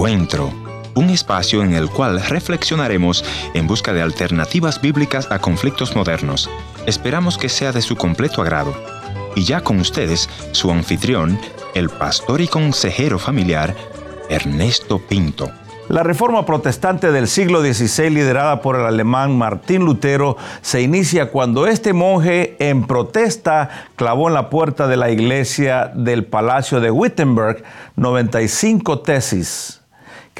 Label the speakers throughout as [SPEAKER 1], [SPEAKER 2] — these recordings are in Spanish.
[SPEAKER 1] Encuentro, un espacio en el cual reflexionaremos en busca de alternativas bíblicas a conflictos modernos. Esperamos que sea de su completo agrado. Y ya con ustedes, su anfitrión, el pastor y consejero familiar, Ernesto Pinto.
[SPEAKER 2] La reforma protestante del siglo XVI, liderada por el alemán Martín Lutero, se inicia cuando este monje, en protesta, clavó en la puerta de la iglesia del Palacio de Wittenberg 95 tesis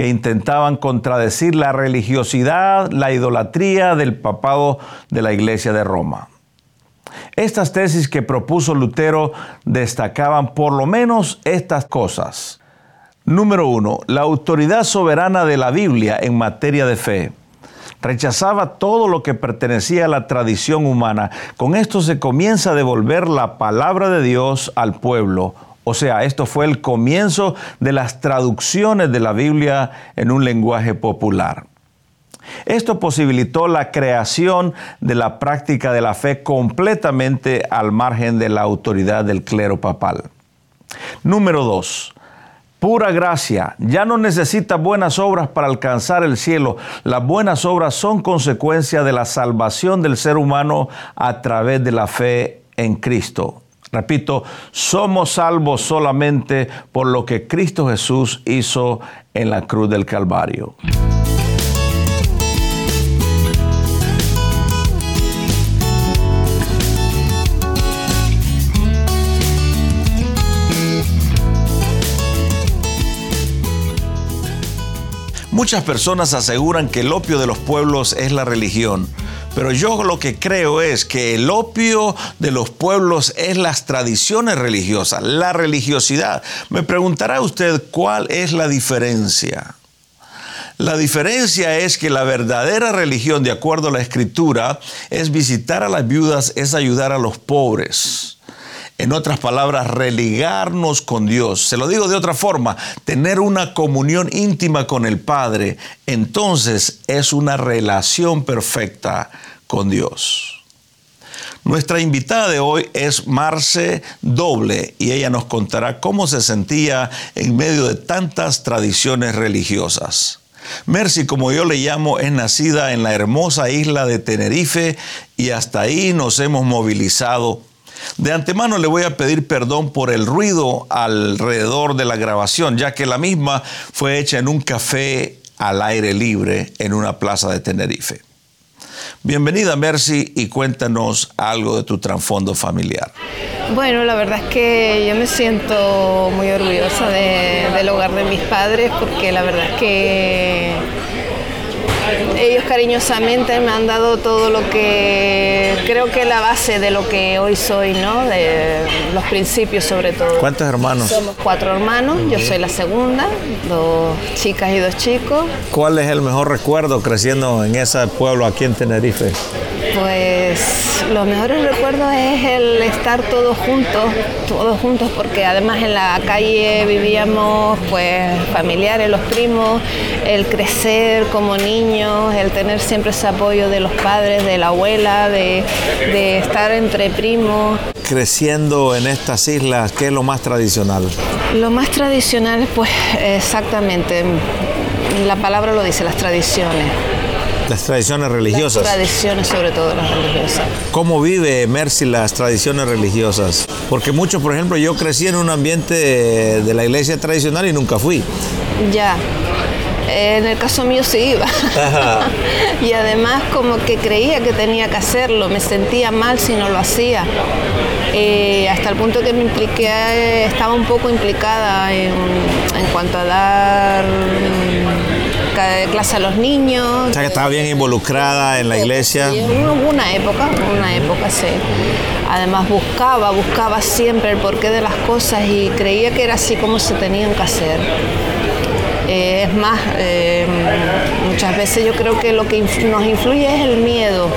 [SPEAKER 2] que intentaban contradecir la religiosidad, la idolatría del papado de la iglesia de Roma. Estas tesis que propuso Lutero destacaban por lo menos estas cosas. Número uno, la autoridad soberana de la Biblia en materia de fe. Rechazaba todo lo que pertenecía a la tradición humana. Con esto se comienza a devolver la palabra de Dios al pueblo. O sea, esto fue el comienzo de las traducciones de la Biblia en un lenguaje popular. Esto posibilitó la creación de la práctica de la fe completamente al margen de la autoridad del clero papal. Número dos, pura gracia. Ya no necesita buenas obras para alcanzar el cielo. Las buenas obras son consecuencia de la salvación del ser humano a través de la fe en Cristo. Repito, somos salvos solamente por lo que Cristo Jesús hizo en la cruz del Calvario. Muchas personas aseguran que el opio de los pueblos es la religión, pero yo lo que creo es que el opio de los pueblos es las tradiciones religiosas, la religiosidad. Me preguntará usted cuál es la diferencia. La diferencia es que la verdadera religión, de acuerdo a la escritura, es visitar a las viudas, es ayudar a los pobres. En otras palabras, religarnos con Dios. Se lo digo de otra forma, tener una comunión íntima con el Padre, entonces es una relación perfecta con Dios. Nuestra invitada de hoy es Marce Doble y ella nos contará cómo se sentía en medio de tantas tradiciones religiosas. Mercy, como yo le llamo, es nacida en la hermosa isla de Tenerife y hasta ahí nos hemos movilizado de antemano le voy a pedir perdón por el ruido alrededor de la grabación, ya que la misma fue hecha en un café al aire libre en una plaza de Tenerife. Bienvenida Mercy y cuéntanos algo de tu trasfondo familiar.
[SPEAKER 3] Bueno, la verdad es que yo me siento muy orgullosa del hogar de mis padres porque la verdad es que ellos cariñosamente me han dado todo lo que creo que es la base de lo que hoy soy, ¿no? De los principios sobre todo.
[SPEAKER 2] ¿Cuántos hermanos?
[SPEAKER 3] Somos cuatro hermanos, yo soy la segunda, dos chicas y dos chicos.
[SPEAKER 2] ¿Cuál es el mejor recuerdo creciendo en ese pueblo aquí en Tenerife?
[SPEAKER 3] Pues los mejores recuerdos es el estar todos juntos, todos juntos, porque además en la calle vivíamos pues familiares, los primos, el crecer como niños, el tener siempre ese apoyo de los padres, de la abuela, de, de estar entre primos.
[SPEAKER 2] Creciendo en estas islas, ¿qué es lo más tradicional?
[SPEAKER 3] Lo más tradicional, pues exactamente, la palabra lo dice, las tradiciones
[SPEAKER 2] las tradiciones religiosas.
[SPEAKER 3] Las tradiciones, sobre todo las religiosas.
[SPEAKER 2] ¿Cómo vive Mercy las tradiciones religiosas? Porque muchos, por ejemplo, yo crecí en un ambiente de la iglesia tradicional y nunca fui.
[SPEAKER 3] Ya. En el caso mío sí iba. y además como que creía que tenía que hacerlo, me sentía mal si no lo hacía. Eh, hasta el punto que me impliqué, estaba un poco implicada en, en cuanto a dar de clase a los niños.
[SPEAKER 2] O sea que estaba bien involucrada en la iglesia.
[SPEAKER 3] hubo una época, una época, sí. Además buscaba, buscaba siempre el porqué de las cosas y creía que era así como se tenían que hacer. Eh, es más, eh, muchas veces yo creo que lo que nos influye es el miedo.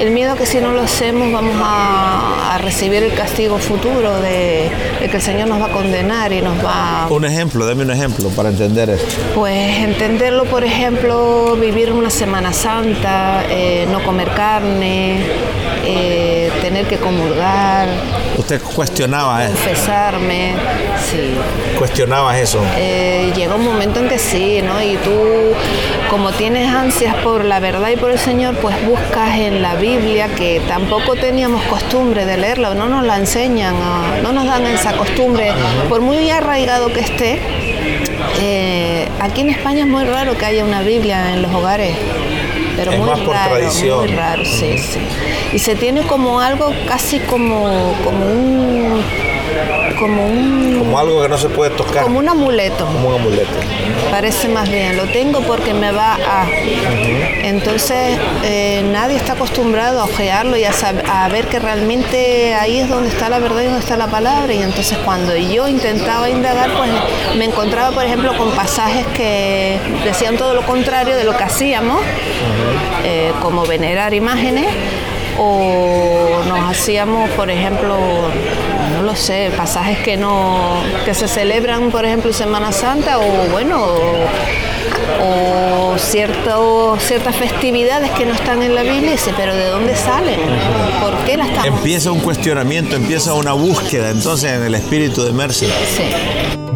[SPEAKER 3] El miedo que si no lo hacemos vamos a, recibir el castigo futuro de, que el Señor nos va a condenar y nos va...
[SPEAKER 2] Un ejemplo, dame un ejemplo para entender esto.
[SPEAKER 3] Pues entenderlo, por ejemplo, vivir una Semana Santa, eh, no comer carne, tener que comulgar,
[SPEAKER 2] Usted cuestionaba eso.
[SPEAKER 3] Confesarme, sí.
[SPEAKER 2] Cuestionabas eso.
[SPEAKER 3] Eh, llega un momento en que sí, ¿no? Y tú, como tienes ansias por la verdad y por el Señor, pues buscas en la Biblia, que tampoco teníamos costumbre de leerla, no nos la enseñan, no nos dan esa costumbre, por muy arraigado que esté. Eh, aquí en España es muy raro que haya una Biblia en los hogares pero muy raro, muy raro, sí, sí. Y se tiene como algo casi como, como un como un...
[SPEAKER 2] Como algo que no se puede tocar.
[SPEAKER 3] Como un amuleto.
[SPEAKER 2] Como un amuleto.
[SPEAKER 3] Parece más bien, lo tengo porque me va a... Entonces eh, nadie está acostumbrado a ojearlo y a, a, ver que realmente ahí es donde está la verdad y donde está la palabra. Y entonces cuando yo intentaba indagar, pues me encontraba, por ejemplo, con pasajes que decían todo lo contrario de lo que hacíamos, eh, como venerar imágenes o nos hacíamos, por ejemplo, no lo sé, pasajes que no que se celebran, por ejemplo, Semana Santa o bueno, o, ciertas festividades que no están en la Biblia, y pero ¿de dónde salen? ¿Por qué las estamos?
[SPEAKER 2] Empieza un cuestionamiento, empieza una búsqueda entonces en el espíritu de Mercy.
[SPEAKER 3] Sí.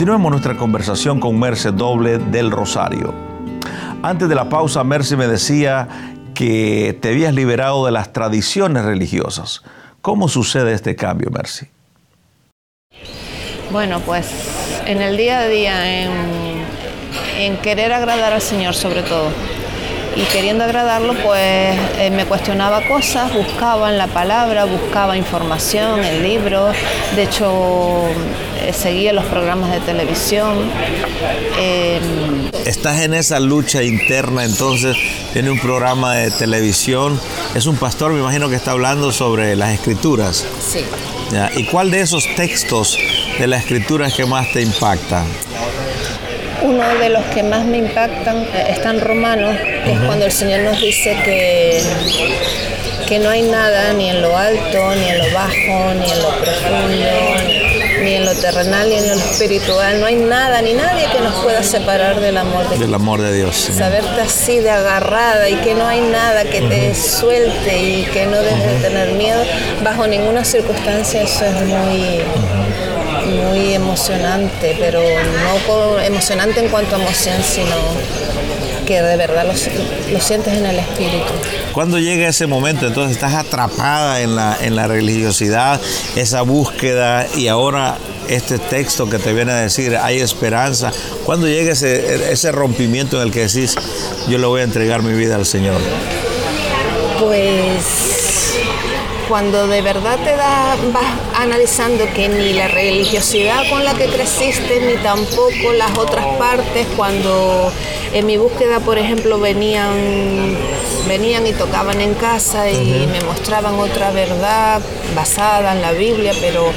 [SPEAKER 2] Continuemos nuestra conversación con Merce Doble del Rosario. Antes de la pausa, Merce me decía que te habías liberado de las tradiciones religiosas. ¿Cómo sucede este cambio, Mercy?
[SPEAKER 3] Bueno, pues en el día a día, en, en querer agradar al Señor sobre todo y queriendo agradarlo, pues eh, me cuestionaba cosas, buscaba en la palabra, buscaba información en libros, de hecho eh, seguía los programas de televisión.
[SPEAKER 2] Em, Estás en esa lucha interna, entonces tiene un programa de televisión, es un pastor, me imagino que está hablando sobre las escrituras.
[SPEAKER 3] Sí.
[SPEAKER 2] ¿Y cuál de esos textos de la escritura es que más te impacta?
[SPEAKER 3] Uno de los que más me impactan eh, está en Romanos, que es cuando el Señor nos dice que, que no hay nada ni en lo alto, ni en lo bajo, ni en lo profundo, ni en lo terrenal, ni en lo espiritual. No hay nada ni nadie que nos pueda separar del amor de Dios.
[SPEAKER 2] Del amor de Dios.
[SPEAKER 3] Saberte así de agarrada y que no hay nada que te suelte y que no debes de tener miedo bajo ninguna circunstancia, eso es muy muy emocionante, pero no emocionante en cuanto a emoción, sino que de verdad lo, sientes en el espíritu.
[SPEAKER 2] Cuando llega ese momento, entonces estás atrapada en la, en la religiosidad, esa búsqueda y ahora este texto que te viene a decir, hay esperanza. Cuando llega ese, ese rompimiento en el que decís, yo le voy a entregar mi vida al Señor?
[SPEAKER 3] Pues cuando de verdad te da, vas analizando que ni la religiosidad con la que creciste, ni tampoco las otras partes, cuando en mi búsqueda, por ejemplo, venían, venían y tocaban en casa y me mostraban otra verdad basada en la Biblia, pero,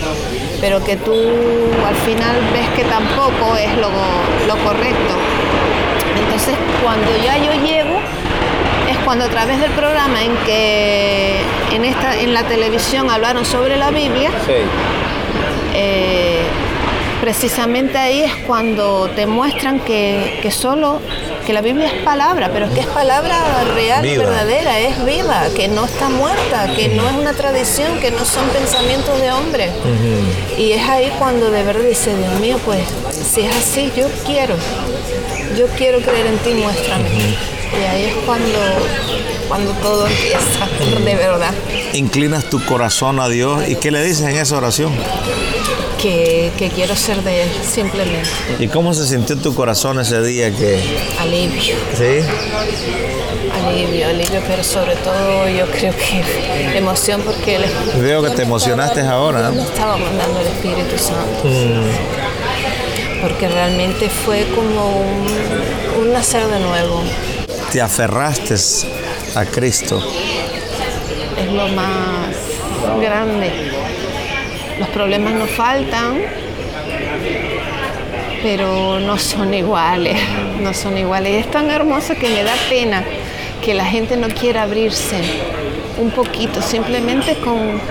[SPEAKER 3] pero que tú al final ves que tampoco es lo, lo correcto. Entonces, cuando ya yo llego, cuando a través del programa en que en, esta, en la televisión hablaron sobre la Biblia, eh, precisamente ahí es cuando te muestran que, que, solo, que la Biblia es palabra, pero que es palabra real verdadera, es viva, que no está muerta, que no es una tradición, que no son pensamientos de hombre. Y es ahí cuando de verdad dice, Dios mío, pues si es así, yo quiero, yo quiero creer en ti, muéstrame. Y ahí es cuando, cuando todo empieza, de verdad.
[SPEAKER 2] Inclinas tu corazón a Dios y ¿qué le dices en esa oración?
[SPEAKER 3] Que, quiero ser de Él, simplemente.
[SPEAKER 2] ¿Y cómo se sintió tu corazón ese día que...
[SPEAKER 3] Alivio.
[SPEAKER 2] ¿Sí?
[SPEAKER 3] Alivio, alivio, pero sobre todo yo creo que emoción porque...
[SPEAKER 2] Veo que te emocionaste ahora.
[SPEAKER 3] Me estaba mandando el Espíritu Santo. Mm. Porque realmente fue como un, un nacer de nuevo
[SPEAKER 2] te aferraste a Cristo.
[SPEAKER 3] Es lo más grande. Los problemas no faltan, pero no son iguales, no son iguales. Y es tan hermoso que me da pena que la gente no quiera abrirse un poquito, simplemente con,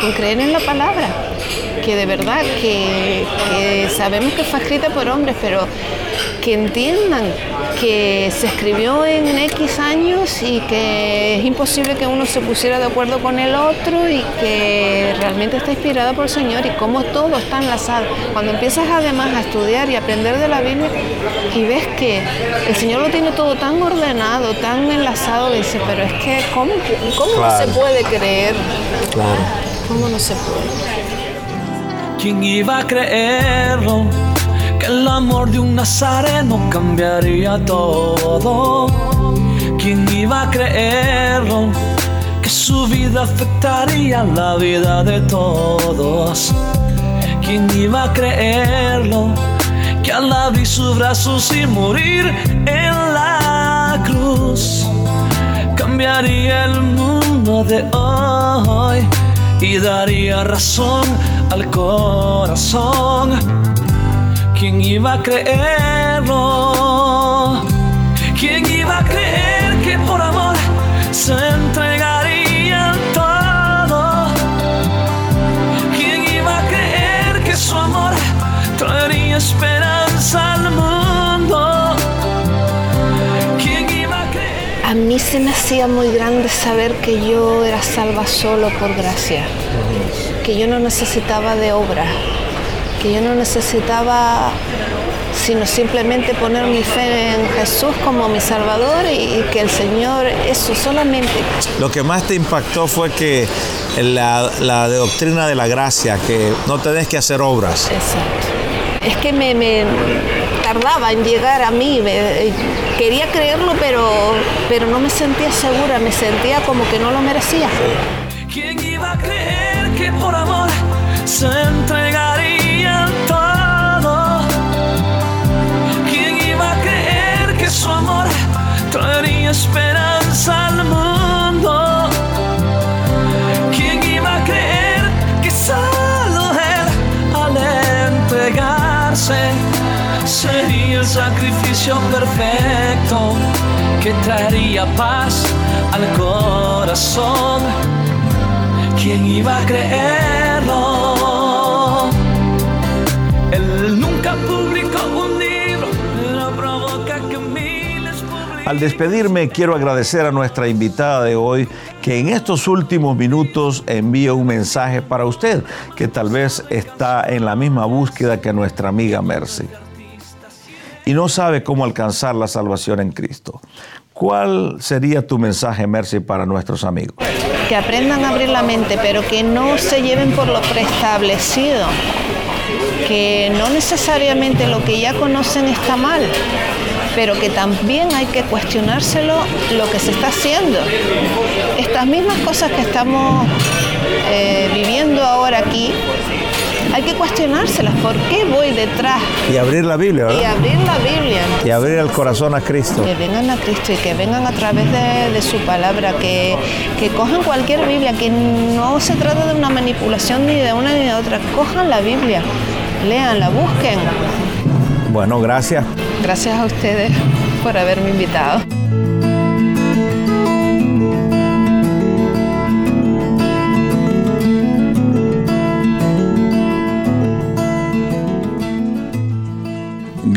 [SPEAKER 3] con creer en la palabra que de verdad que, sabemos que fue escrita por hombres, pero que entiendan que se escribió en X años y que es imposible que uno se pusiera de acuerdo con el otro y que realmente está inspirada por el Señor y cómo todo está enlazado. Cuando empiezas además a estudiar y aprender de la Biblia y ves que el Señor lo tiene todo tan ordenado, tan enlazado, dice, pero es que ¿cómo, cómo no se puede creer? Claro. ¿Cómo no se puede?
[SPEAKER 4] ¿Quién iba a creerlo? Que el amor de un nazareno cambiaría todo. ¿Quién iba a creerlo? Que su vida afectaría la vida de todos. ¿Quién iba a creerlo? Que al abrir sus brazos y morir en la cruz cambiaría el mundo de hoy y daría razón al corazón. ¿Quién iba a creerlo? ¿Quién iba a creer que por amor se entregaría todo? ¿Quién iba a creer que su amor traería esperanza
[SPEAKER 3] a mí se me hacía muy grande saber que yo era salva solo por gracia que yo no necesitaba de obra, que yo no necesitaba sino simplemente poner mi fe en Jesús como mi Salvador y, que el Señor, eso solamente.
[SPEAKER 2] Lo que más te impactó fue que la, doctrina de la gracia, que no tenés que hacer obras.
[SPEAKER 3] Exacto. Es que me, tardaba en llegar a mí, quería creerlo, pero, pero no me sentía segura, me sentía como que no lo merecía.
[SPEAKER 4] ¿Quién iba a creer? que por amor se entregarían todo. ¿Quién iba a creer que su amor traería esperanza al mundo? ¿Quién iba a creer que solo él al entregarse sería el sacrificio perfecto que traería paz al corazón? ¿Quién iba a creerlo? Él nunca publicó un libro, pero provoca que miles
[SPEAKER 2] Al despedirme, quiero agradecer a nuestra invitada de hoy que en estos últimos minutos envíe un mensaje para usted, que tal vez está en la misma búsqueda que nuestra amiga Mercy y no sabe cómo alcanzar la salvación en Cristo. ¿Cuál sería tu mensaje, Mercy, para nuestros amigos?
[SPEAKER 3] Que aprendan a abrir la mente, pero que no se lleven por lo preestablecido. Que no necesariamente lo que ya conocen está mal, pero que también hay que cuestionárselo lo que se está haciendo. Estas mismas cosas que estamos eh, viviendo ahora aquí, hay que cuestionárselas. ¿Por qué voy detrás?
[SPEAKER 2] Y abrir la Biblia, ¿verdad?
[SPEAKER 3] Y abrir la Biblia.
[SPEAKER 2] Y abrir el corazón a Cristo.
[SPEAKER 3] Que vengan a Cristo y que vengan a través de, su palabra, que, que, cojan cualquier Biblia, que no se trata de una manipulación ni de una ni de otra. Cojan la Biblia, leanla, busquen.
[SPEAKER 2] Bueno, gracias.
[SPEAKER 3] Gracias a ustedes por haberme invitado.